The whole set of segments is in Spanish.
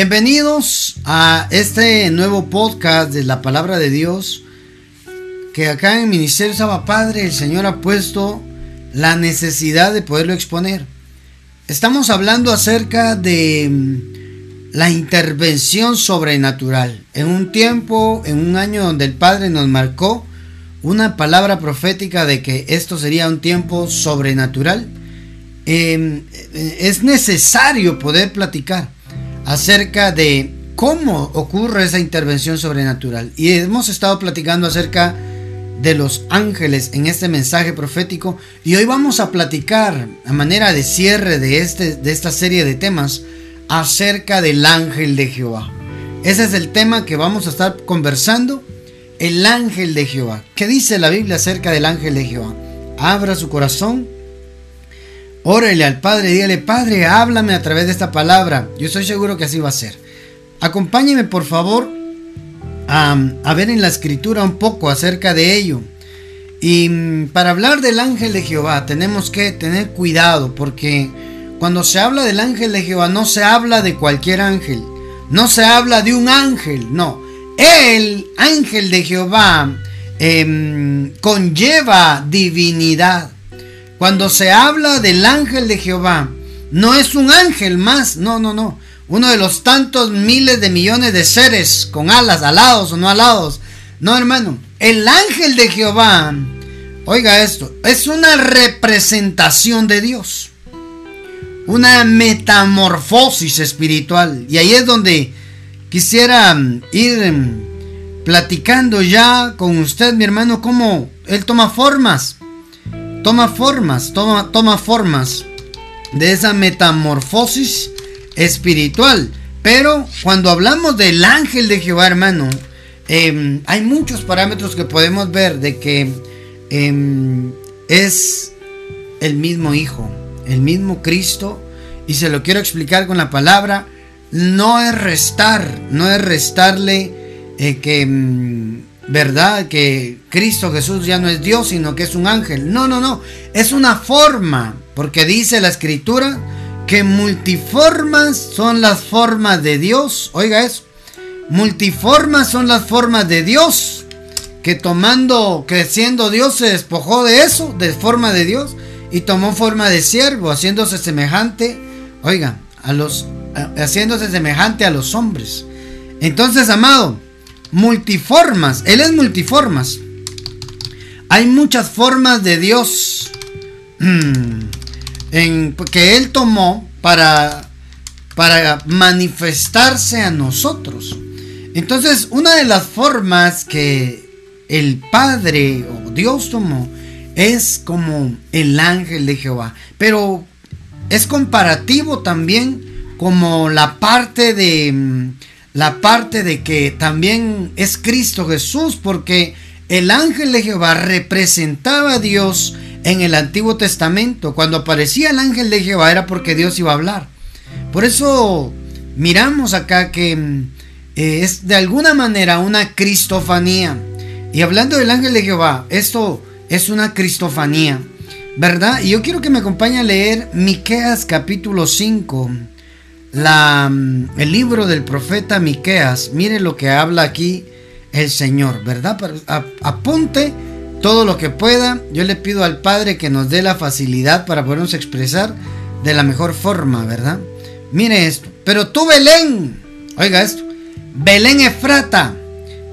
Bienvenidos a este nuevo podcast de la palabra de Dios que acá en el Ministerio Saba Padre el Señor ha puesto la necesidad de poderlo exponer. Estamos hablando acerca de mm, la intervención sobrenatural. En un tiempo, en un año donde el Padre nos marcó una palabra profética de que esto sería un tiempo sobrenatural, em, es necesario poder platicar acerca de cómo ocurre esa intervención sobrenatural. Y hemos estado platicando acerca de los ángeles en este mensaje profético y hoy vamos a platicar a manera de cierre de, este, de esta serie de temas acerca del ángel de Jehová. Ese es el tema que vamos a estar conversando, el ángel de Jehová. ¿Qué dice la Biblia acerca del ángel de Jehová? Abra su corazón Órale al Padre, dígale, Padre, háblame a través de esta palabra. Yo estoy seguro que así va a ser. Acompáñeme, por favor, a, ver en la escritura un poco acerca de ello. Y mm, para hablar del ángel de Jehová tenemos que tener cuidado porque cuando se habla del ángel de Jehová no se habla de cualquier ángel, no se habla de un ángel, no. El ángel de Jehová em, conlleva divinidad. Cuando se habla del ángel de Jehová, no es un ángel más, no, no, no. Uno de los tantos miles de millones de seres con alas, alados o no alados. No, hermano. El ángel de Jehová, oiga esto, es una representación de Dios. Una metamorfosis espiritual. Y ahí es donde quisiera ir platicando ya con usted, mi hermano, cómo Él toma formas toma formas, toma, toma formas de esa metamorfosis espiritual. Pero cuando hablamos del ángel de Jehová, hermano, em, hay muchos parámetros que podemos ver de que em, es el mismo Hijo, el mismo Cristo. Y se lo quiero explicar con la palabra. No es restar, no es restarle eh, que em, ¿verdad? Que Cristo Jesús ya no es Dios, sino que es un ángel. No, no, no. Es una forma, porque dice la escritura que multiformas son las formas de Dios. Oiga eso. Multiformas son las formas de Dios. Que tomando, que siendo Dios se despojó de eso, de forma de Dios, y tomó forma de siervo, haciéndose semejante, oiga, a los, haciéndose semejante a los hombres. Entonces, amado, multiformas. Él es multiformas. Hay muchas formas de Dios mm, en, que Él tomó para, para manifestarse a nosotros. Entonces, una de las formas que el Padre o Dios tomó es como el ángel de Jehová. Pero es comparativo también como la parte de mm, la parte de que también es Cristo Jesús, porque el ángel de Jehová representaba a Dios en el Antiguo Testamento. Cuando aparecía el ángel de Jehová era porque Dios iba a hablar. Por eso miramos acá que eh, es de alguna manera una cristofanía. Y hablando del ángel de Jehová, esto es una cristofanía, ¿verdad? Y yo quiero que me acompañe a leer Miqueas capítulo 5 la, mm, el libro del profeta Miqueas, mire lo que habla aquí el Señor, ¿verdad? Apunte todo lo que pueda. Yo le pido al Padre que nos dé la facilidad para podernos expresar de la mejor forma, ¿verdad? Mire esto. Pero tú, Belén, oiga esto, Belén Efrata,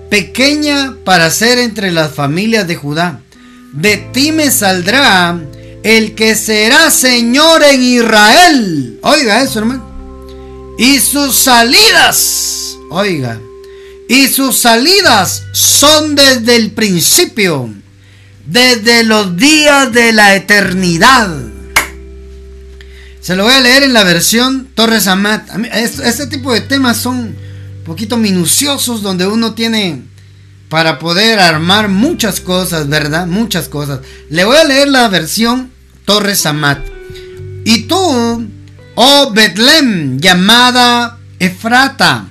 pequeña para ser entre las familias de Judá, de ti me saldrá el que será Señor en Israel. Oiga eso, hermano. Y sus salidas, oiga, y sus salidas son desde el principio, desde los días de la eternidad. Se lo voy a leer en la versión Torres Amat. Este tipo de temas son un poquito minuciosos donde uno tiene para poder armar muchas cosas, ¿verdad? Muchas cosas. Le voy a leer la versión Torres Amat. Y tú Oh Betlem, llamada Efrata,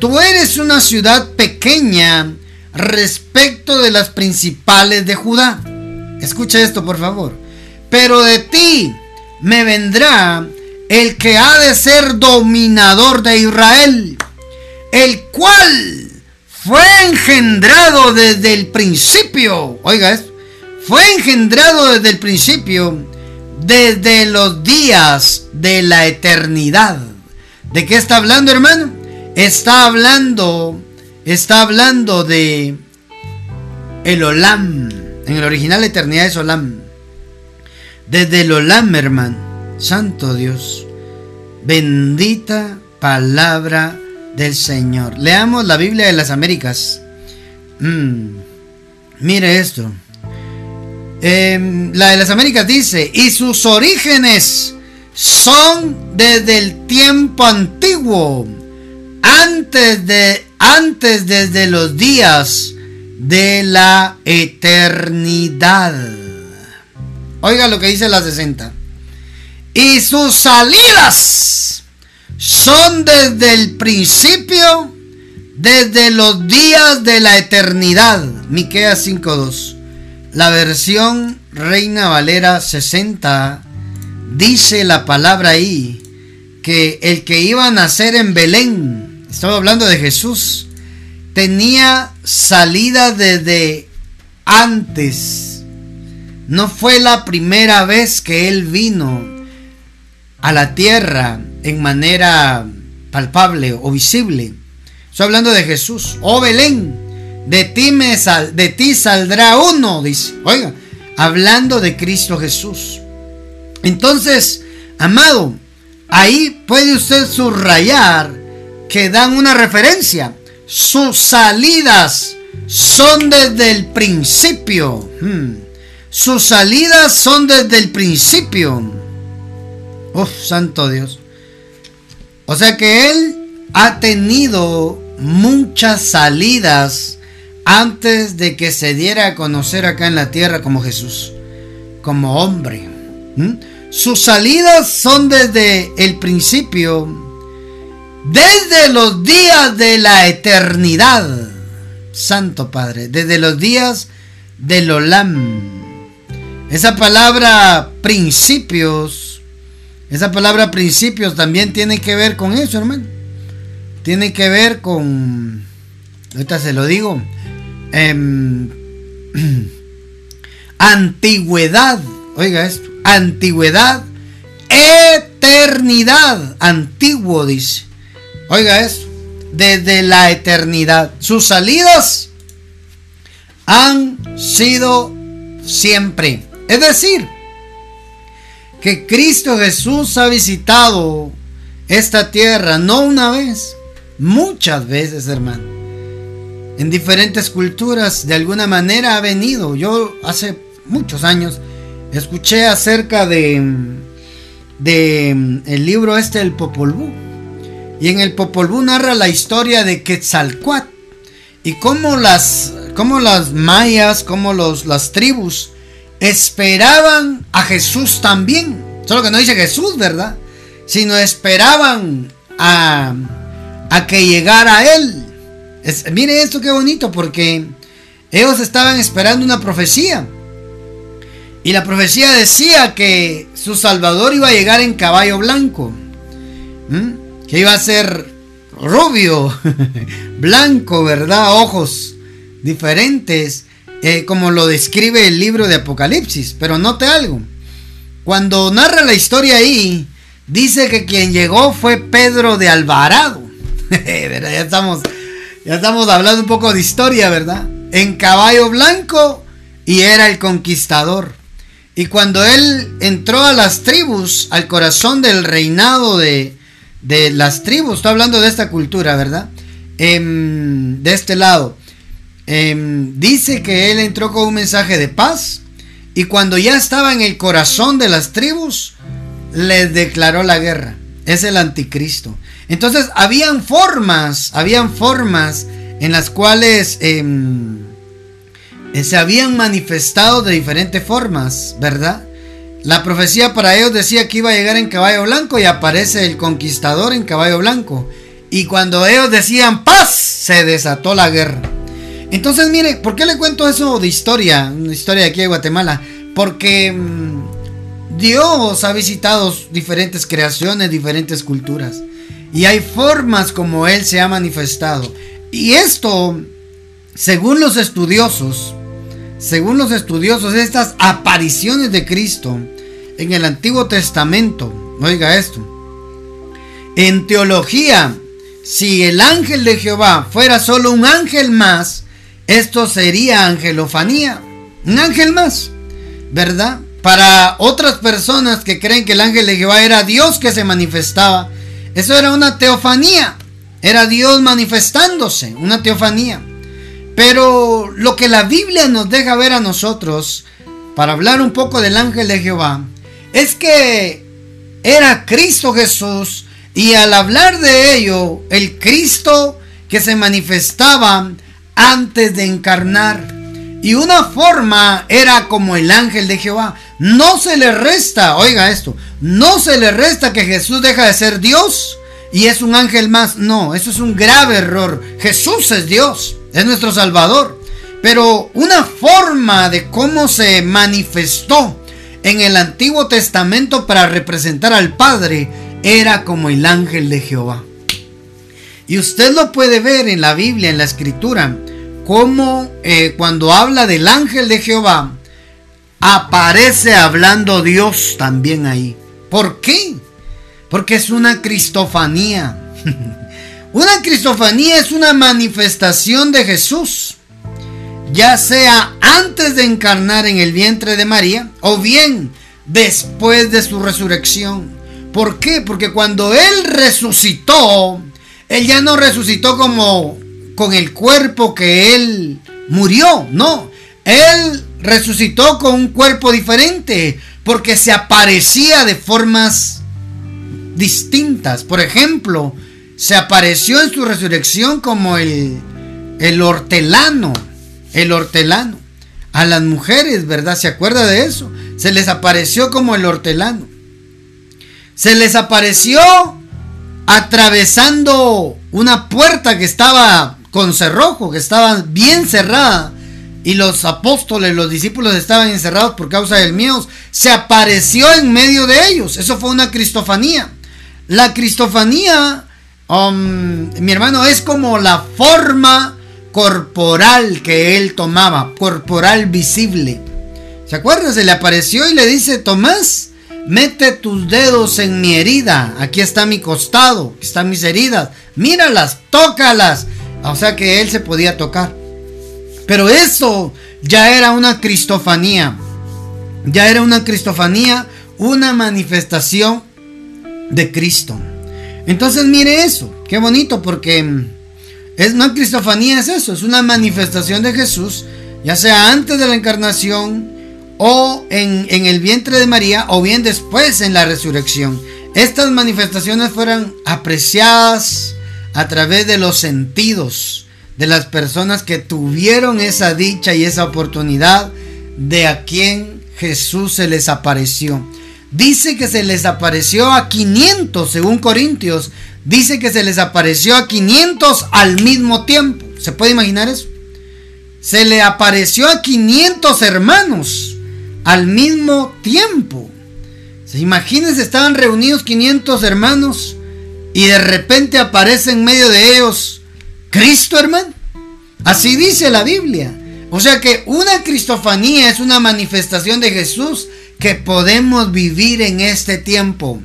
tú eres una ciudad pequeña respecto de las principales de Judá. Escucha esto, por favor. Pero de ti me vendrá el que ha de ser dominador de Israel, el cual fue engendrado desde el principio. Oiga esto, fue engendrado desde el principio, desde los días de la eternidad. ¿De qué está hablando, hermano? Está hablando, está hablando de el Olam. En el original la eternidad es Olam. Desde el Olam, hermano. Santo Dios. Bendita palabra del Señor. Leamos la Biblia de las Américas. Mm, mire esto. Em, la de las Américas dice, y sus orígenes son desde el tiempo antiguo, antes de, antes desde los días de la eternidad. Oiga lo que dice la 60. Y sus salidas son desde el principio, desde los días de la eternidad. Miqueas 5:2. La versión Reina Valera 60 dice la palabra ahí que el que iba a nacer en Belén, estaba hablando de Jesús, tenía salida desde antes. No fue la primera vez que él vino a la tierra en manera palpable o visible. Estoy hablando de Jesús. Oh Belén, de ti, me sal, de ti saldrá uno, dice. Oiga, hablando de Cristo Jesús. Entonces, amado, ahí puede usted subrayar que dan una referencia sus salidas son desde el principio. Hmm. Sus salidas son desde el principio. Uf, santo Dios. O sea que Él ha tenido muchas salidas antes de que se diera a conocer acá en la tierra como Jesús, como hombre. Sus salidas son desde el principio desde los días de la eternidad. Santo Padre, desde los días del Olam. Esa palabra principios, esa palabra principios también tiene que ver con eso, hermano. Tiene que ver con, ahorita se lo digo, em, antigüedad. Oiga esto, antigüedad, eternidad, antiguo dice. Oiga eso, desde la eternidad. Sus salidas han sido siempre. Es decir, que Cristo Jesús ha visitado esta tierra no una vez, muchas veces, hermano. En diferentes culturas, de alguna manera ha venido. Yo hace muchos años escuché acerca de, el libro este, el Popol Vuh y en el Popol Vuh narra la historia de Quetzalcoatl y cómo las, cómo las mayas, cómo los, las tribus esperaban a Jesús también. Solo que no dice Jesús, ¿verdad? Sino esperaban a, a que llegara Él. Mire esto qué bonito, porque ellos estaban esperando una profecía. Y la profecía decía que su Salvador iba a llegar en caballo blanco. Que iba a ser rubio, blanco, ¿verdad? Ojos diferentes, eh, como lo describe el libro de Apocalipsis. Pero note algo, cuando narra la historia ahí, dice que quien llegó fue Pedro de Alvarado. ya, estamos, ya estamos hablando un poco de historia, ¿verdad? En caballo blanco y era el conquistador. Y cuando él entró a las tribus, al corazón del reinado de, de las tribus, estoy hablando de esta cultura, ¿verdad? Em, de este lado. Em, dice que él entró con un mensaje de paz y cuando ya estaba en el corazón de las tribus, les declaró la guerra. Es el anticristo. Entonces, habían formas, habían formas en las cuales em, se habían manifestado de diferentes formas, ¿verdad? La profecía para ellos decía que iba a llegar en caballo blanco y aparece el conquistador en caballo blanco. Y cuando ellos decían paz, se desató la guerra. Entonces, mire, ¿por qué le cuento eso de historia? Una historia de aquí de Guatemala. Porque mm, Dios ha visitado diferentes creaciones, diferentes culturas. Y hay formas como Él se ha manifestado. Y esto, según los estudiosos, según los estudiosos, estas apariciones de Cristo en el Antiguo Testamento, oiga esto, en teología, si el ángel de Jehová fuera solo un ángel más, esto sería angelofanía, un ángel más, ¿verdad? Para otras personas que creen que el ángel de Jehová era Dios que se manifestaba, eso era una teofanía, era Dios manifestándose, una teofanía. Pero lo que la Biblia nos deja ver a nosotros, para hablar un poco del ángel de Jehová, es que era Cristo Jesús y al hablar de ello, el Cristo que se manifestaba antes de encarnar. Y una forma era como el ángel de Jehová. No se le resta, oiga esto, no se le resta que Jesús deja de ser Dios y es un ángel más. No, eso es un grave error. Jesús es Dios, es nuestro Salvador. Pero una forma de cómo se manifestó en el Antiguo Testamento para representar al Padre era como el ángel de Jehová. Y usted lo puede ver en la Biblia, en la Escritura, como eh, cuando habla del ángel de Jehová, aparece hablando Dios también ahí. ¿Por qué? Porque es una cristofanía. una cristofanía es una manifestación de Jesús, ya sea antes de encarnar en el vientre de María o bien después de su resurrección. ¿Por qué? Porque cuando Él resucitó, Él ya no resucitó como con el cuerpo que Él murió, no. Él resucitó con un cuerpo diferente porque se aparecía de formas distintas. Por ejemplo, se apareció en su resurrección como el, el hortelano, el hortelano. A las mujeres, ¿verdad? ¿Se acuerda de eso? Se les apareció como el hortelano. Se les apareció atravesando una puerta que estaba con cerrojo, que estaba bien cerrada y los apóstoles, los discípulos estaban encerrados por causa del miedo, se apareció en medio de ellos. Eso fue una cristofanía. La cristofanía, um, mi hermano, es como la forma corporal que él tomaba, corporal visible. ¿Se acuerdan? Se le apareció y le dice, Tomás, mete tus dedos en mi herida, aquí está mi costado, están mis heridas, míralas, tócalas. O sea que él se podía tocar. Pero eso ya era una cristofanía. Ya era una cristofanía, una manifestación de Cristo. Entonces mire eso, qué bonito porque es una cristofanía es eso, es una manifestación de Jesús, ya sea antes de la encarnación o en el vientre de María o bien después en la resurrección. Estas manifestaciones fueron apreciadas a través de los sentidos de las personas que tuvieron esa dicha y esa oportunidad de a quien Jesús se les apareció. Dice que se les apareció a 500, según Corintios. Dice que se les apareció a 500 al mismo tiempo. ¿Se puede imaginar eso? Se le apareció a 500 hermanos al mismo tiempo. Imagínense, estaban reunidos 500 hermanos y de repente aparece en medio de ellos Cristo, hermano. Así dice la Biblia. O sea que una cristofanía es una manifestación de Jesús que podemos vivir en este tiempo.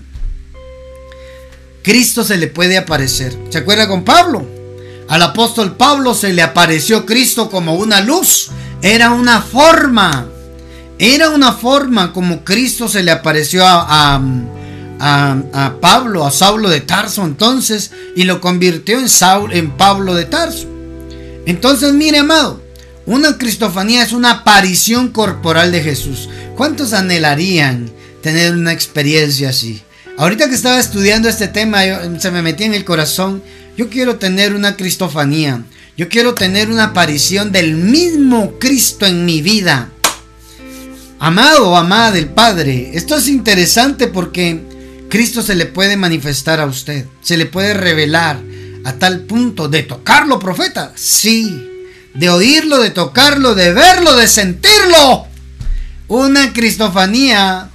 Cristo se le puede aparecer. ¿Se acuerda con Pablo? Al apóstol Pablo se le apareció Cristo como una luz. Era una forma. Era una forma como Cristo se le apareció a, a, Pablo, a Saulo de Tarso entonces, y lo convirtió en, Saul, en Pablo de Tarso. Entonces, mire, amado, una cristofanía es una aparición corporal de Jesús. ¿Cuántos anhelarían tener una experiencia así? Ahorita que estaba estudiando este tema, se me metía en el corazón, yo quiero tener una cristofanía. Yo quiero tener una aparición del mismo Cristo en mi vida. Amado o amada del Padre, esto es interesante porque Cristo se le puede manifestar a usted, se le puede revelar a tal punto de tocarlo, profeta. Sí, de oírlo, de tocarlo, de verlo, de sentirlo. Una cristofanía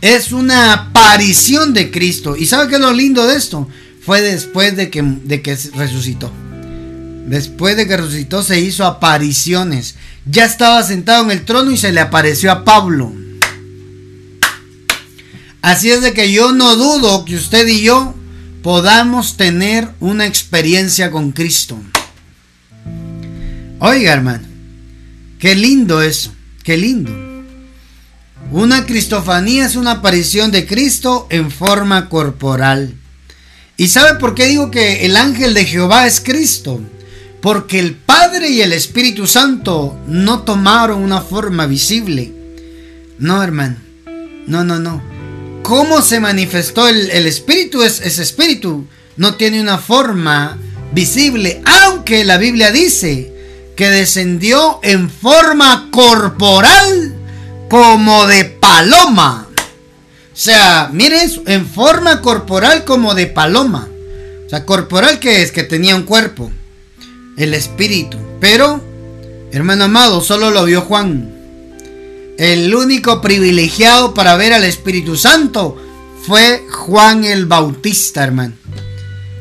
es una aparición de Cristo. ¿Y sabe qué es lo lindo de esto? Fue después de que, de que resucitó. Después de que resucitó se hizo apariciones. Ya estaba sentado en el trono y se le apareció a Pablo. Así es de que yo no dudo que usted y yo podamos tener una experiencia con Cristo. Oiga, hermano, qué lindo eso, qué lindo. Una cristofanía es una aparición de Cristo en forma corporal. ¿Y sabe por qué digo que el ángel de Jehová es Cristo? Porque el Padre y el Espíritu Santo no tomaron una forma visible. No, hermano. No, no, no. ¿Cómo se manifestó el, Espíritu? Es, Espíritu no tiene una forma visible. Aunque la Biblia dice que descendió en forma corporal como de paloma. O sea, miren, en forma corporal como de paloma. O sea, corporal que es que tenía un cuerpo, el espíritu. Pero, hermano amado, solo lo vio Juan. El único privilegiado para ver al Espíritu Santo fue Juan el Bautista, hermano.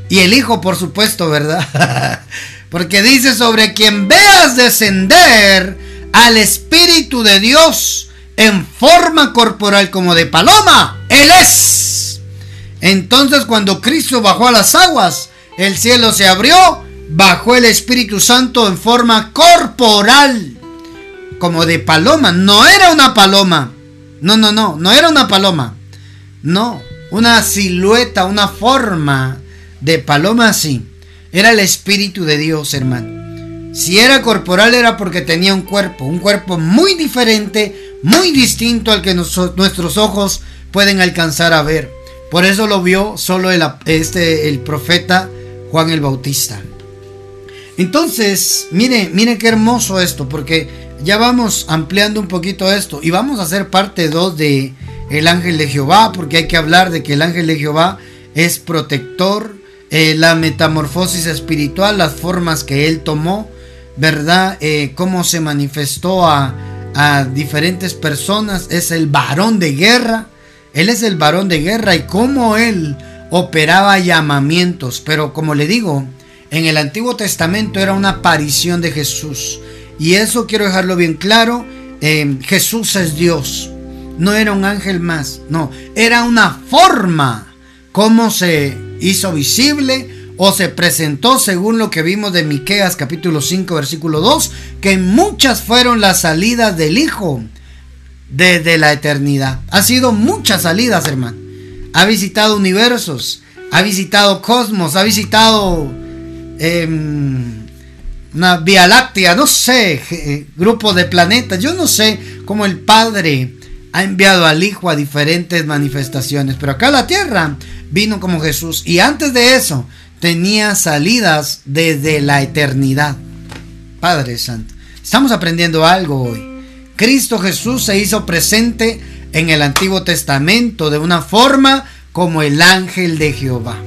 Y el Hijo, por supuesto, ¿verdad? Porque dice sobre quien veas descender al Espíritu de Dios en forma corporal como de paloma, Él es. Entonces cuando Cristo bajó a las aguas, el cielo se abrió, bajó el Espíritu Santo en forma corporal, como de paloma. No era una paloma. No, no, no, no era una paloma. No, una silueta, una forma de paloma así. Era el Espíritu de Dios, hermano. Si era corporal era porque tenía un cuerpo, un cuerpo muy diferente muy distinto al que nuestros ojos pueden alcanzar a ver. Por eso lo vio solo el, este, el profeta Juan el Bautista. Entonces, mire, mire qué hermoso esto, porque ya vamos ampliando un poquito esto y vamos a hacer parte 2 de el ángel de Jehová, porque hay que hablar de que el ángel de Jehová es protector, eh, la metamorfosis espiritual, las formas que él tomó, ¿verdad? Eh, cómo se manifestó a, a diferentes personas, es el varón de guerra. Él es el varón de guerra y cómo él operaba llamamientos. Pero como le digo, en el Antiguo Testamento era una aparición de Jesús. Y eso quiero dejarlo bien claro. Eh, Jesús es Dios. No era un ángel más. No, era una forma. Cómo se hizo visible o se presentó según lo que vimos de Miqueas capítulo 5 versículo 2, que muchas fueron las salidas del Hijo desde la eternidad. Ha sido muchas salidas, hermano. Ha visitado universos, ha visitado cosmos, ha visitado em, una Vía Láctea, no sé, eh, grupo de planetas, yo no sé cómo el Padre ha enviado al Hijo a diferentes manifestaciones, pero acá la tierra vino como Jesús. Y antes de eso, tenía salidas desde la eternidad. Padre Santo, estamos aprendiendo algo hoy. Cristo Jesús se hizo presente en el Antiguo Testamento de una forma como el ángel de Jehová.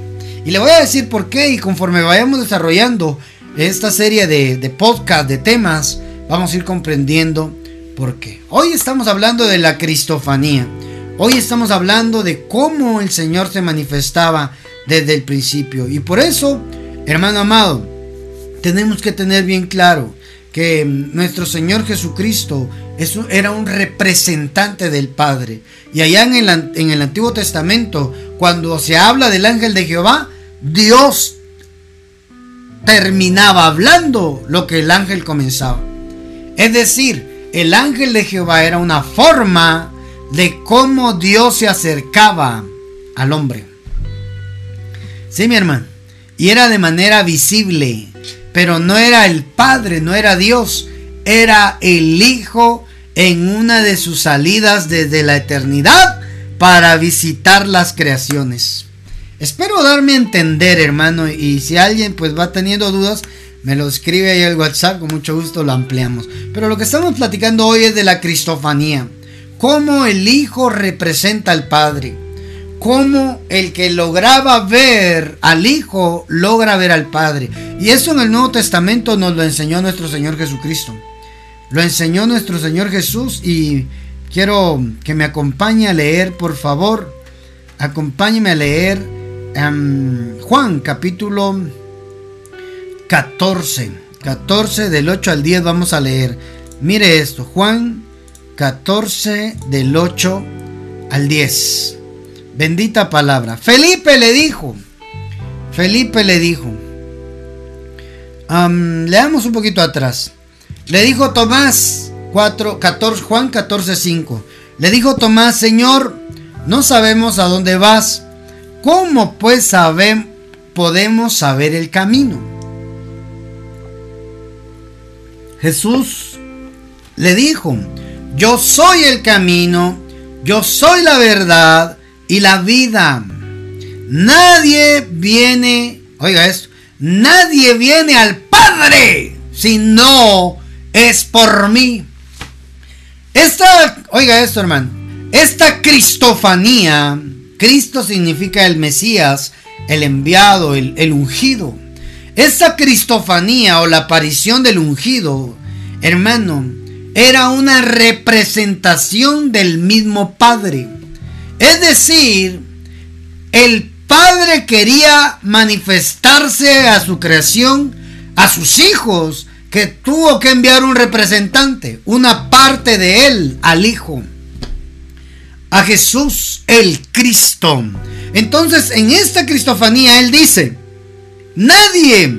Y le voy a decir por qué y conforme vayamos desarrollando esta serie de, de podcast, de temas, vamos a ir comprendiendo por qué. Hoy estamos hablando de la cristofanía. Hoy estamos hablando de cómo el Señor se manifestaba desde el principio. Y por eso, hermano amado, tenemos que tener bien claro que nuestro Señor Jesucristo era un representante del Padre. Y allá en el, en el Antiguo Testamento, cuando se habla del ángel de Jehová, Dios terminaba hablando lo que el ángel comenzaba. Es decir, el ángel de Jehová era una forma de cómo Dios se acercaba al hombre. Sí, mi hermano. Y era de manera visible. Pero no era el Padre, no era Dios. Era el Hijo en una de sus salidas desde la eternidad para visitar las creaciones. Espero darme a entender, hermano. Y si alguien pues va teniendo dudas, me lo escribe ahí al WhatsApp. Con mucho gusto lo ampliamos. Pero lo que estamos platicando hoy es de la cristofanía. Cómo el Hijo representa al Padre cómo el que lograba ver al Hijo logra ver al Padre. Y eso en el Nuevo Testamento nos lo enseñó nuestro Señor Jesucristo. Lo enseñó nuestro Señor Jesús y quiero que me acompañe a leer, por favor. Acompáñeme a leer em, Juan capítulo 14. 14 del 8 al 10 vamos a leer. Mire esto, Juan 14 del 8 al 10. Bendita palabra. Felipe le dijo. Felipe le dijo. leamos un poquito atrás. Le dijo Tomás 4, 14, Juan 14, 5. Le dijo Tomás, Señor, no sabemos a dónde vas. ¿Cómo pues sabemos, podemos saber el camino? Jesús le dijo, yo soy el camino, yo soy la verdad y la vida. Nadie viene, oiga esto, nadie viene al Padre si no es por mí. Esta, oiga esto hermano, esta cristofanía, Cristo significa el Mesías, el enviado, el, ungido. Esta cristofanía o la aparición del ungido, hermano, era una representación del mismo Padre. Es decir, el Padre quería manifestarse a su creación, a sus hijos, que tuvo que enviar un representante, una parte de él al Hijo, a Jesús el Cristo. Entonces, en esta cristofanía, él dice, nadie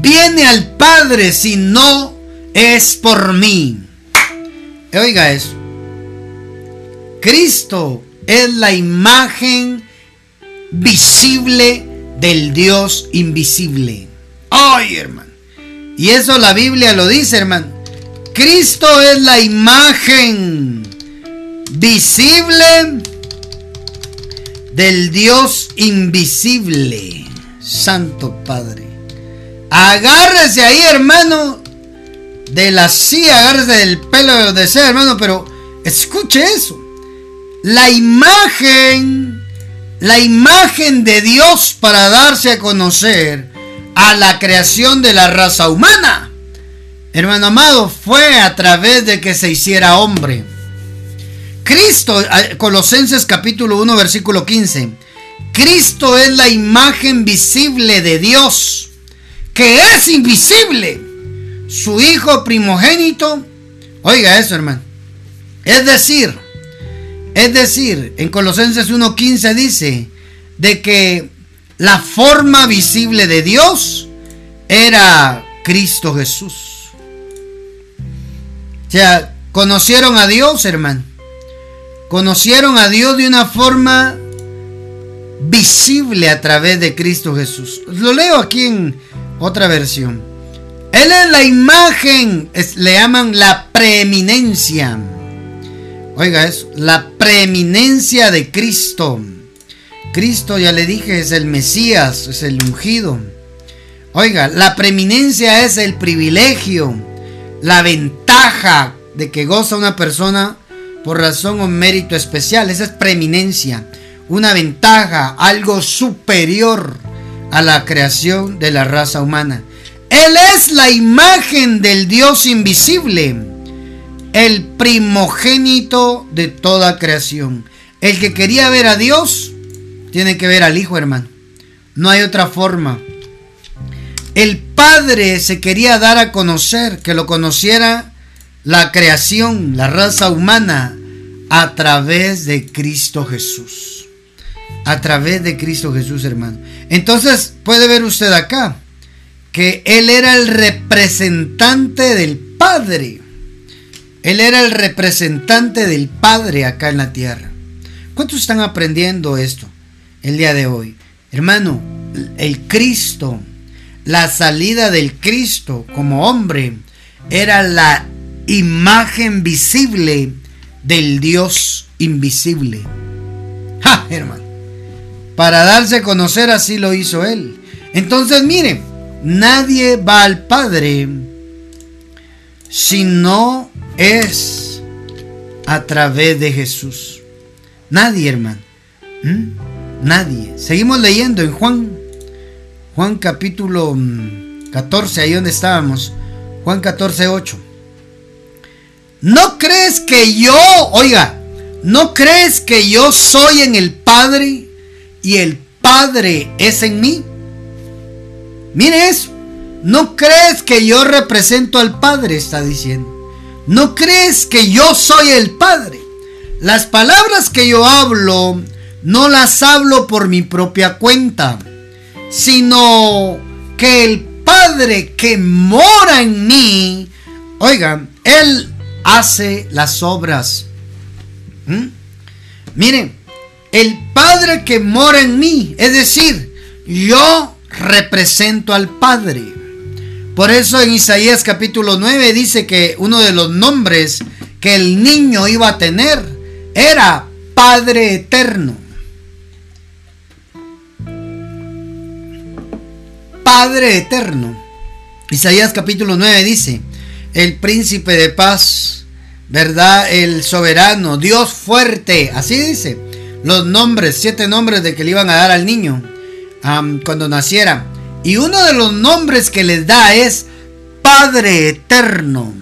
viene al Padre si no es por mí. Oiga eso. Cristo es la imagen visible del Dios invisible. Ay, hermano. Y eso la Biblia lo dice, hermano. Cristo es la imagen visible del Dios invisible. Santo Padre. Agárrese ahí, hermano. De la silla, agárrese del pelo de ser, hermano. Pero escuche eso la imagen, la imagen de Dios para darse a conocer a la creación de la raza humana. Hermano amado, fue a través de que se hiciera hombre. Cristo, Colosenses capítulo 1, versículo 15. Cristo es la imagen visible de Dios, que es invisible. Su Hijo primogénito. Oiga eso, hermano. Es decir, es decir, en Colosenses 1.15 dice de que la forma visible de Dios era Cristo Jesús. O sea, conocieron a Dios, hermano. Conocieron a Dios de una forma visible a través de Cristo Jesús. Lo leo aquí en otra versión. Él es la imagen, le llaman la preeminencia Oiga eso, la preeminencia de Cristo. Cristo, ya le dije, es el Mesías, es el ungido. Oiga, la preeminencia es el privilegio, la ventaja de que goza una persona por razón o mérito especial. Esa es preeminencia, una ventaja, algo superior a la creación de la raza humana. Él es la imagen del Dios invisible el primogénito de toda creación. El que quería ver a Dios, tiene que ver al Hijo, hermano. No hay otra forma. El Padre se quería dar a conocer, que lo conociera la creación, la raza humana, a través de Cristo Jesús. A través de Cristo Jesús, hermano. Entonces, puede ver usted acá que Él era el representante del Padre. Él era el representante del Padre acá en la tierra. ¿Cuántos están aprendiendo esto el día de hoy? Hermano, el Cristo, la salida del Cristo como hombre, era la imagen visible del Dios invisible. ¡Ja, hermano! Para darse a conocer así lo hizo Él. Entonces, mire, nadie va al Padre si no es a través de Jesús. Nadie, hermano. ¿Mm? Nadie. Seguimos leyendo en Juan. Juan capítulo 14, mm, ahí donde estábamos. Juan 14, 8. ¿No crees que yo, oiga, ¿no crees que yo soy en el Padre y el Padre es en mí? Mire eso. ¿No crees que yo represento al Padre? Está diciendo. ¿No crees que yo soy el Padre? Las palabras que yo hablo no las hablo por mi propia cuenta, sino que el Padre que mora en mí, oigan, Él hace las obras. ¿Mm? Miren, el Padre que mora en mí, es decir, yo represento al Padre. Por eso en Isaías capítulo 9 dice que uno de los nombres que el niño iba a tener era Padre Eterno. Padre Eterno. Isaías capítulo 9 dice, el príncipe de paz, ¿verdad? El soberano, Dios fuerte, así dice. Los nombres, siete nombres de que le iban a dar al niño cuando naciera. Y uno de los nombres que les da es Padre Eterno.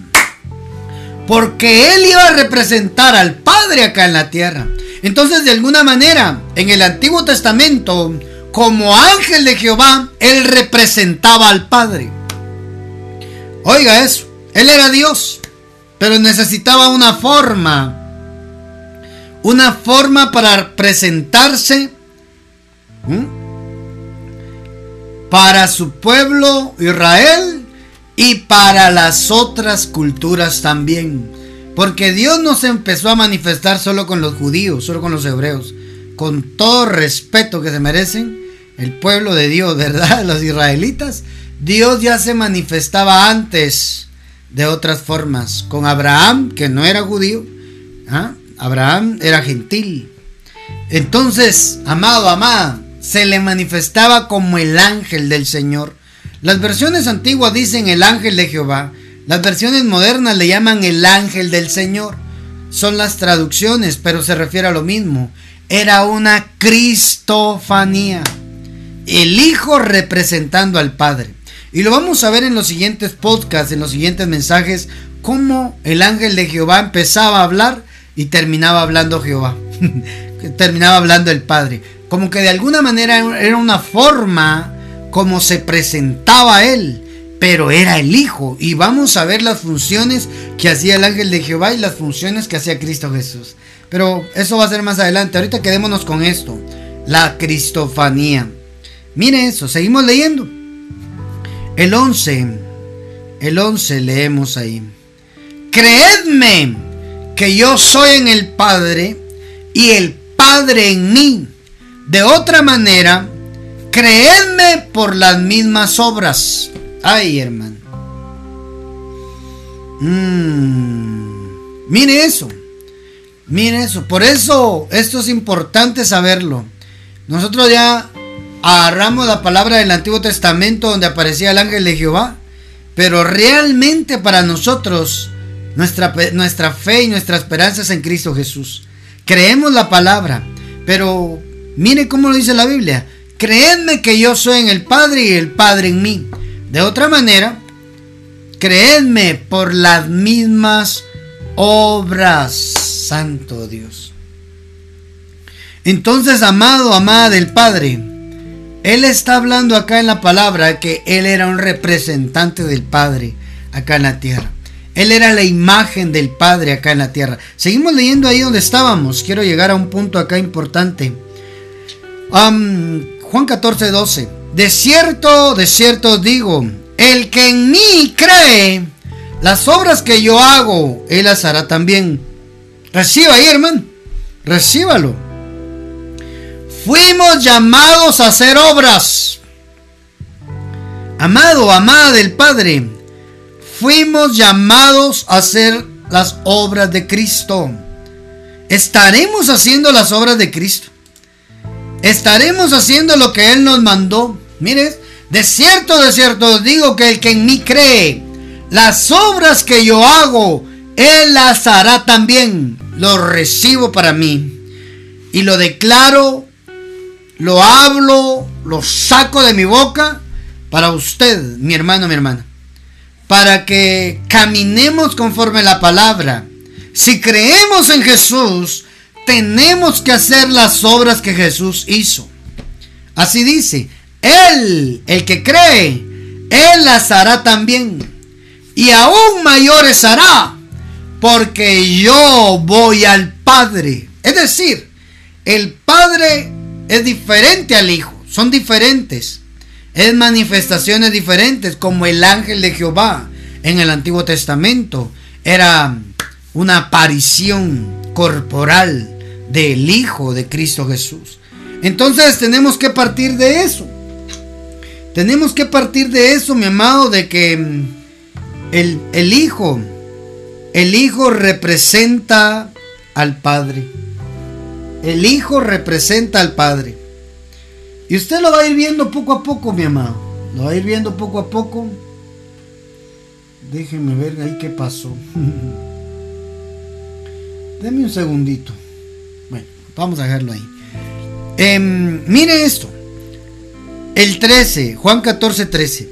Porque Él iba a representar al Padre acá en la tierra. Entonces, de alguna manera, en el Antiguo Testamento, como ángel de Jehová, Él representaba al Padre. Oiga eso, Él era Dios, pero necesitaba una forma. Una forma para presentarse para su pueblo Israel y para las otras culturas también. Porque Dios no se empezó a manifestar solo con los judíos, solo con los hebreos. Con todo respeto que se merecen, el pueblo de Dios, ¿verdad? Los israelitas. Dios ya se manifestaba antes de otras formas. Con Abraham, que no era judío. ¿ah? Abraham era gentil. Entonces, amado, amada, se le manifestaba como el ángel del Señor. Las versiones antiguas dicen el ángel de Jehová, las versiones modernas le llaman el ángel del Señor. Son las traducciones, pero se refiere a lo mismo. Era una cristofanía. El Hijo representando al Padre. Y lo vamos a ver en los siguientes podcasts, en los siguientes mensajes, cómo el ángel de Jehová empezaba a hablar y terminaba hablando Jehová. terminaba hablando el Padre como que de alguna manera era una forma como se presentaba él, pero era el Hijo. Y vamos a ver las funciones que hacía el ángel de Jehová y las funciones que hacía Cristo Jesús. Pero eso va a ser más adelante. Ahorita quedémonos con esto. La cristofanía. Mire eso, seguimos leyendo. El 11. El 11 leemos ahí. Creedme que yo soy en el Padre y el Padre en mí de otra manera, creedme por las mismas obras. Ay, hermano. Mm, mire eso. Mire eso. Por eso esto es importante saberlo. Nosotros ya agarramos la palabra del Antiguo Testamento donde aparecía el ángel de Jehová. Pero realmente para nosotros, nuestra, nuestra fe y nuestra esperanza es en Cristo Jesús. Creemos la palabra. Pero Mire cómo lo dice la Biblia. Creedme que yo soy en el Padre y el Padre en mí. De otra manera, creedme por las mismas obras. Santo Dios. Entonces, amado, amada del Padre, Él está hablando acá en la palabra que Él era un representante del Padre acá en la tierra. Él era la imagen del Padre acá en la tierra. Seguimos leyendo ahí donde estábamos. Quiero llegar a un punto acá importante. Juan 14, 12. De cierto, de cierto digo, el que en mí cree, las obras que yo hago, él las hará también. Reciba ahí, hermano. Recíbalo. Fuimos llamados a hacer obras. Amado, amada del Padre, fuimos llamados a hacer las obras de Cristo. Estaremos haciendo las obras de Cristo estaremos haciendo lo que Él nos mandó. Mire, de cierto, de cierto digo que el que en mí cree, las obras que yo hago, Él las hará también. Lo recibo para mí. Y lo declaro, lo hablo, lo saco de mi boca para usted, mi hermano, mi hermana. Para que caminemos conforme la palabra Si creemos en Jesús, tenemos que hacer las obras que Jesús hizo. Así dice, Él, el que cree, Él las hará también. Y aún mayores hará, porque yo voy al Padre. Es decir, el Padre es diferente al Hijo, son diferentes. Es manifestaciones diferentes, como el ángel de Jehová en el Antiguo Testamento. Era una aparición corporal del Hijo de Cristo Jesús. Entonces tenemos que partir de eso. Tenemos que partir de eso, mi amado, de que mm, el, el Hijo, el Hijo representa al Padre. El Hijo representa al Padre. Y usted lo va a ir viendo poco a poco, mi amado. Lo va a ir viendo poco a poco. Déjeme ver ahí qué pasó. Deme un segundito. Bueno, vamos a dejarlo ahí. Em, mire esto. El 13, Juan 14, 13.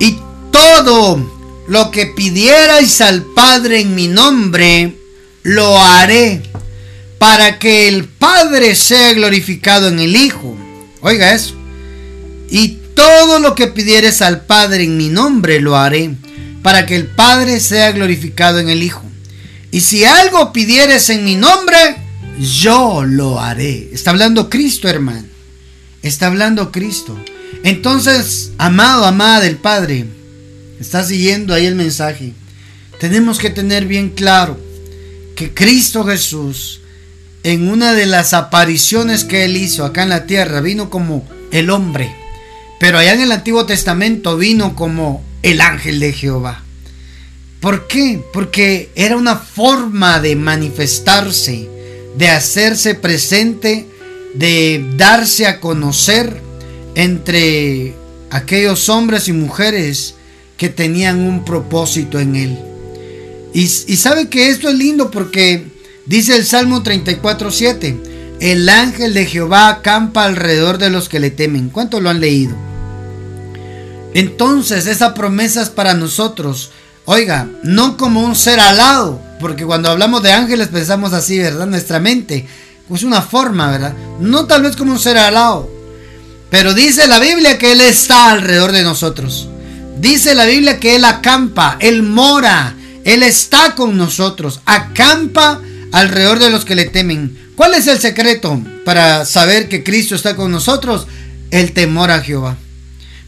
Y todo lo que pidierais al Padre en mi nombre, lo haré para que el Padre sea glorificado en el Hijo. Oiga eso. Y todo lo que pidieres al Padre en mi nombre lo haré, para que el Padre sea glorificado en el Hijo. Y si algo pidieres en mi nombre, yo lo haré. Está hablando Cristo, hermano. Está hablando Cristo. Entonces, amado, amada del Padre, está siguiendo ahí el mensaje. Tenemos que tener bien claro que Cristo Jesús en una de las apariciones que él hizo acá en la tierra, vino como el hombre. Pero allá en el Antiguo Testamento vino como el ángel de Jehová. ¿Por qué? Porque era una forma de manifestarse, de hacerse presente, de darse a conocer entre aquellos hombres y mujeres que tenían un propósito en él. Y, y sabe que esto es lindo porque Dice el Salmo 34.7, el ángel de Jehová acampa alrededor de los que le temen. ¿Cuánto lo han leído? Entonces esa promesa es para nosotros. Oiga, no como un ser alado, porque cuando hablamos de ángeles pensamos así, ¿verdad? Nuestra mente. Es una forma, ¿verdad? No tal vez como un ser alado. Pero dice la Biblia que Él está alrededor de nosotros. Dice la Biblia que Él acampa, Él mora, Él está con nosotros. Acampa alrededor de los que le temen. ¿Cuál es el secreto para saber que Cristo está con nosotros? El temor a Jehová.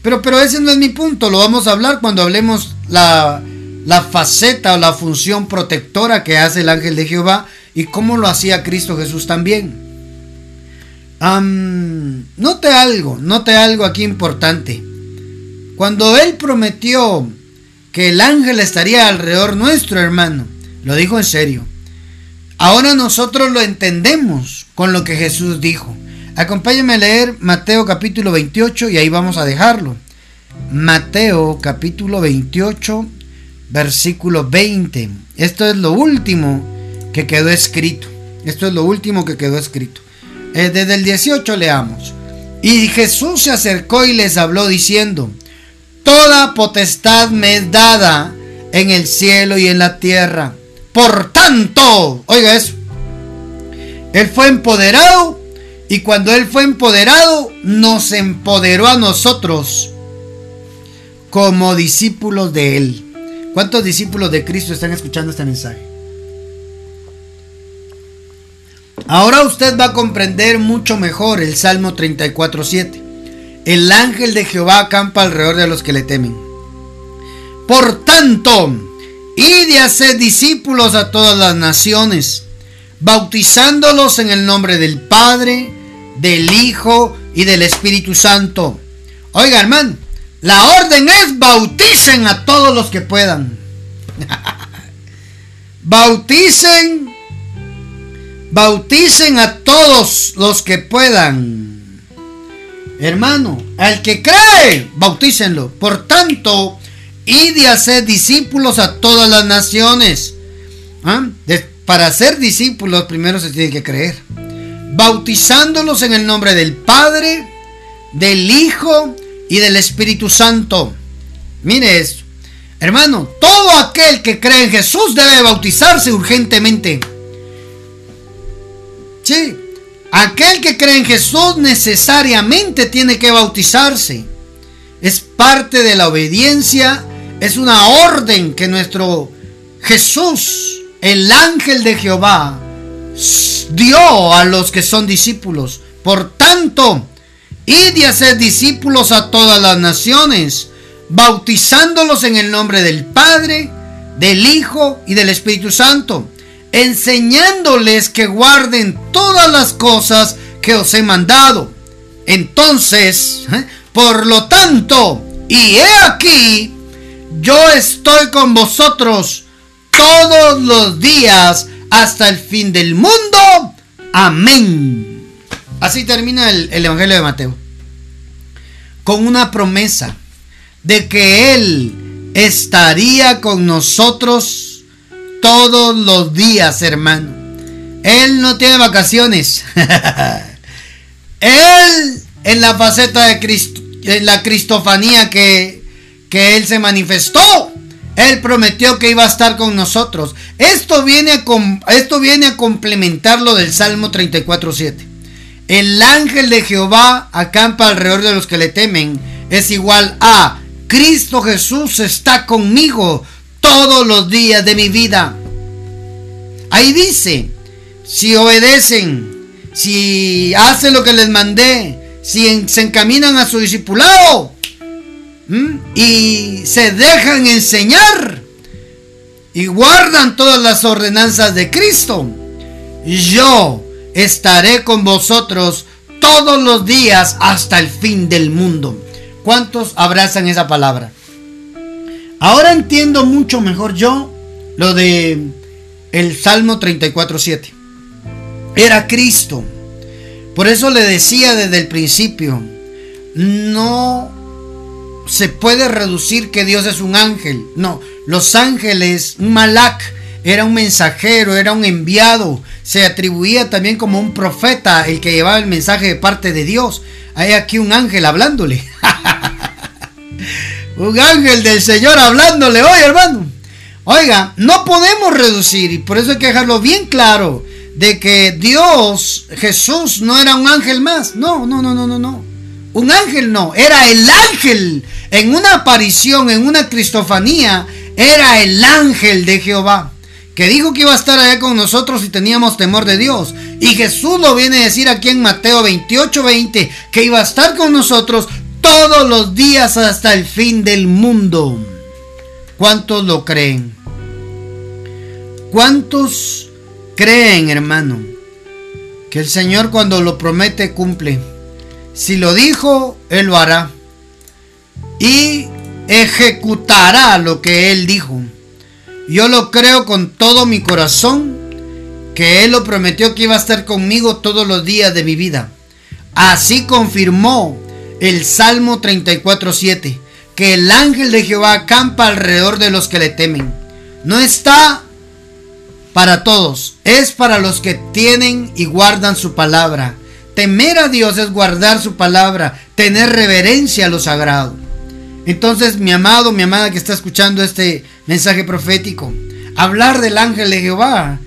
Pero, pero ese no es mi punto, lo vamos a hablar cuando hablemos la, la faceta o la función protectora que hace el ángel de Jehová y cómo lo hacía Cristo Jesús también. note algo, note algo aquí importante. Cuando Él prometió que el ángel estaría alrededor nuestro, hermano, lo dijo en serio. Ahora nosotros lo entendemos con lo que Jesús dijo. Acompáñame a leer Mateo capítulo 28 y ahí vamos a dejarlo. Mateo capítulo 28 versículo 20. Esto es lo último que quedó escrito. Esto es lo último que quedó escrito. Eh, desde el 18 leamos. Y Jesús se acercó y les habló diciendo, Toda potestad me es dada en el cielo y en la tierra. Por tanto, oiga eso, Él fue empoderado y cuando Él fue empoderado, nos empoderó a nosotros como discípulos de Él. ¿Cuántos discípulos de Cristo están escuchando este mensaje? Ahora usted va a comprender mucho mejor el Salmo 34.7. El ángel de Jehová acampa alrededor de los que le temen. Por tanto, y de hacer discípulos a todas las naciones, bautizándolos en el nombre del Padre, del Hijo y del Espíritu Santo. Oiga, hermano, la orden es bauticen a todos los que puedan. bauticen, bauticen a todos los que puedan. Hermano, al que cree, bautícenlo. Por tanto, y de hacer discípulos a todas las naciones. ¿Ah? para ser discípulos primero se tiene que creer. Bautizándolos en el nombre del Padre, del Hijo y del Espíritu Santo. Mire esto. Hermano, todo aquel que cree en Jesús debe bautizarse urgentemente. Sí, aquel que cree en Jesús necesariamente tiene que bautizarse. Es parte de la obediencia, es una orden que nuestro Jesús, el ángel de Jehová, dio a los que son discípulos. Por tanto, id y hacer discípulos a todas las naciones, bautizándolos en el nombre del Padre, del Hijo y del Espíritu Santo, enseñándoles que guarden todas las cosas que os he mandado. Entonces, ¿eh? por lo tanto, y he aquí, yo estoy con vosotros todos los días hasta el fin del mundo. Amén. Así termina el, Evangelio de Mateo. Con una promesa de que Él estaría con nosotros todos los días, hermano. Él no tiene vacaciones. Él en la faceta de la cristofanía que, que Él se manifestó él prometió que iba a estar con nosotros. Esto viene a, esto viene a complementar lo del Salmo 34.7. El ángel de Jehová acampa alrededor de los que le temen. Es igual a Cristo Jesús está conmigo todos los días de mi vida. Ahí dice, si obedecen, si hacen lo que les mandé, si se encaminan a su discipulado, y se dejan enseñar y guardan todas las ordenanzas de Cristo, yo estaré con vosotros todos los días hasta el fin del mundo. ¿Cuántos abrazan esa palabra? Ahora entiendo mucho mejor yo lo de el Salmo 34:7. Era Cristo. Por eso le decía desde el principio, no se puede reducir que Dios es un ángel. No, los ángeles, un malak, era un mensajero, era un enviado. Se atribuía también como un profeta, el que llevaba el mensaje de parte de Dios. Hay aquí un ángel hablándole. un ángel del Señor hablándole hoy, hermano. Oiga, no podemos reducir, y por eso hay que dejarlo bien claro, de que Dios, Jesús, no era un ángel más. No, no, no, no, no, no. Un ángel no, era el ángel. En una aparición, en una cristofanía, era el ángel de Jehová. Que dijo que iba a estar allá con nosotros si teníamos temor de Dios. Y Jesús lo viene a decir aquí en Mateo 28, 20, que iba a estar con nosotros todos los días hasta el fin del mundo. ¿Cuántos lo creen? ¿Cuántos creen, hermano, que el Señor cuando lo promete cumple? Si lo dijo, Él lo hará. Y ejecutará lo que Él dijo. Yo lo creo con todo mi corazón, que Él lo prometió que iba a estar conmigo todos los días de mi vida. Así confirmó el Salmo 34.7, que el ángel de Jehová acampa alrededor de los que le temen. No está para todos, es para los que tienen y guardan su palabra. Temer a Dios es guardar su palabra, tener reverencia a lo sagrado. Entonces, mi amado, mi amada que está escuchando este mensaje profético, hablar del ángel de Jehová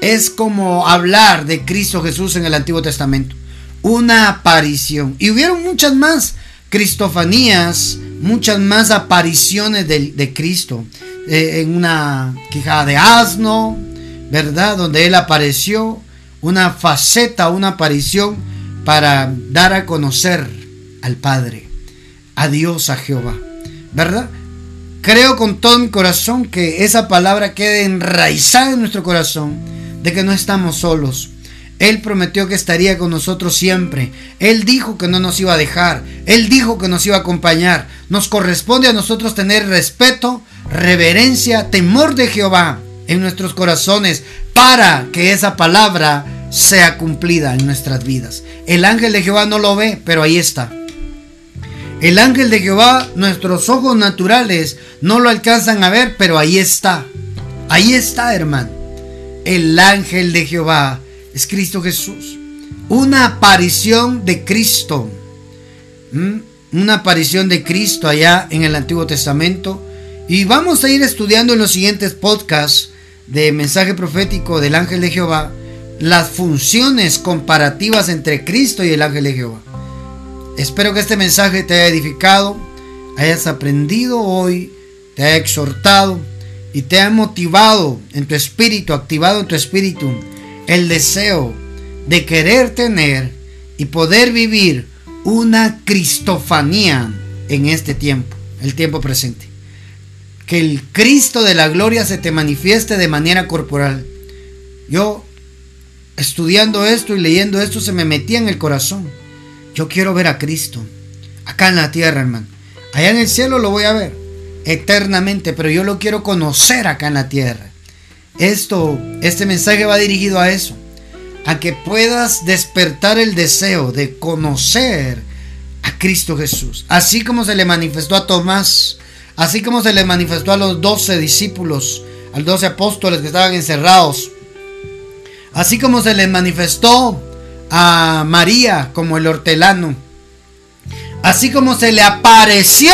es como hablar de Cristo Jesús en el Antiguo Testamento. Una aparición. Y hubieron muchas más cristofanías, muchas más apariciones de, Cristo. Eh, en una quijada de asno, ¿verdad? Donde Él apareció una faceta, una aparición para dar a conocer al Padre, a Dios, a Jehová. ¿Verdad? Creo con todo mi corazón que esa palabra quede enraizada en nuestro corazón, de que no estamos solos. Él prometió que estaría con nosotros siempre. Él dijo que no nos iba a dejar. Él dijo que nos iba a acompañar. Nos corresponde a nosotros tener respeto, reverencia, temor de Jehová en nuestros corazones para que esa palabra sea cumplida en nuestras vidas. El ángel de Jehová no lo ve, pero ahí está. El ángel de Jehová, nuestros ojos naturales no lo alcanzan a ver, pero ahí está. Ahí está, hermano. El ángel de Jehová es Cristo Jesús. Una aparición de Cristo. ¿Mm? Una aparición de Cristo allá en el Antiguo Testamento Y vamos a ir estudiando en los siguientes podcasts de mensaje profético del ángel de Jehová las funciones comparativas entre Cristo y el ángel de Jehová. Espero que este mensaje te haya edificado, hayas aprendido hoy, te haya exhortado y te haya motivado en tu espíritu, activado en tu espíritu el deseo de querer tener y poder vivir una cristofanía en este tiempo, el tiempo presente. Que el Cristo de la gloria se te manifieste de manera corporal. Yo, estudiando esto y leyendo esto, se me metía en el corazón. Yo quiero ver a Cristo, acá en la tierra, hermano. Allá en el cielo lo voy a ver eternamente, pero yo lo quiero conocer acá en la tierra. Esto, este mensaje va dirigido a eso a que puedas despertar el deseo de conocer a Cristo Jesús. Así como se le manifestó a Tomás, así como se le manifestó a los doce discípulos, a los doce apóstoles que estaban encerrados, así como se le manifestó a María como el hortelano, así como se le apareció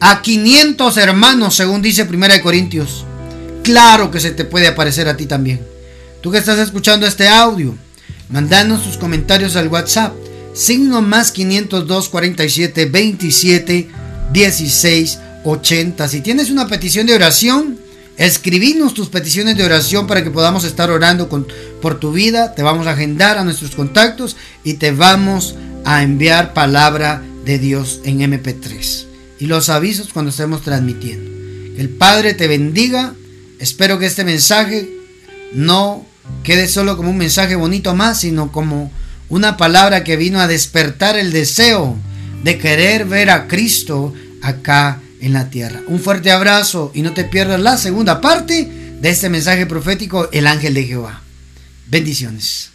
a 500 hermanos, según dice 1 Corintios. Claro que se te puede aparecer a ti también. Tú que estás escuchando este audio, mandanos tus comentarios al WhatsApp. Signo más 502 47 27 16 80. Si tienes una petición de oración, escribinos tus peticiones de oración para que podamos estar orando por tu vida. Te vamos a agendar a nuestros contactos y te vamos a enviar palabra de Dios en MP3. Y los avisos cuando estemos transmitiendo. el Padre te bendiga. Espero que este mensaje no quede solo como un mensaje bonito más, sino como una palabra que vino a despertar el deseo de querer ver a Cristo acá en la tierra. Un fuerte abrazo y no te pierdas la segunda parte de este mensaje profético, el ángel de Jehová. Bendiciones.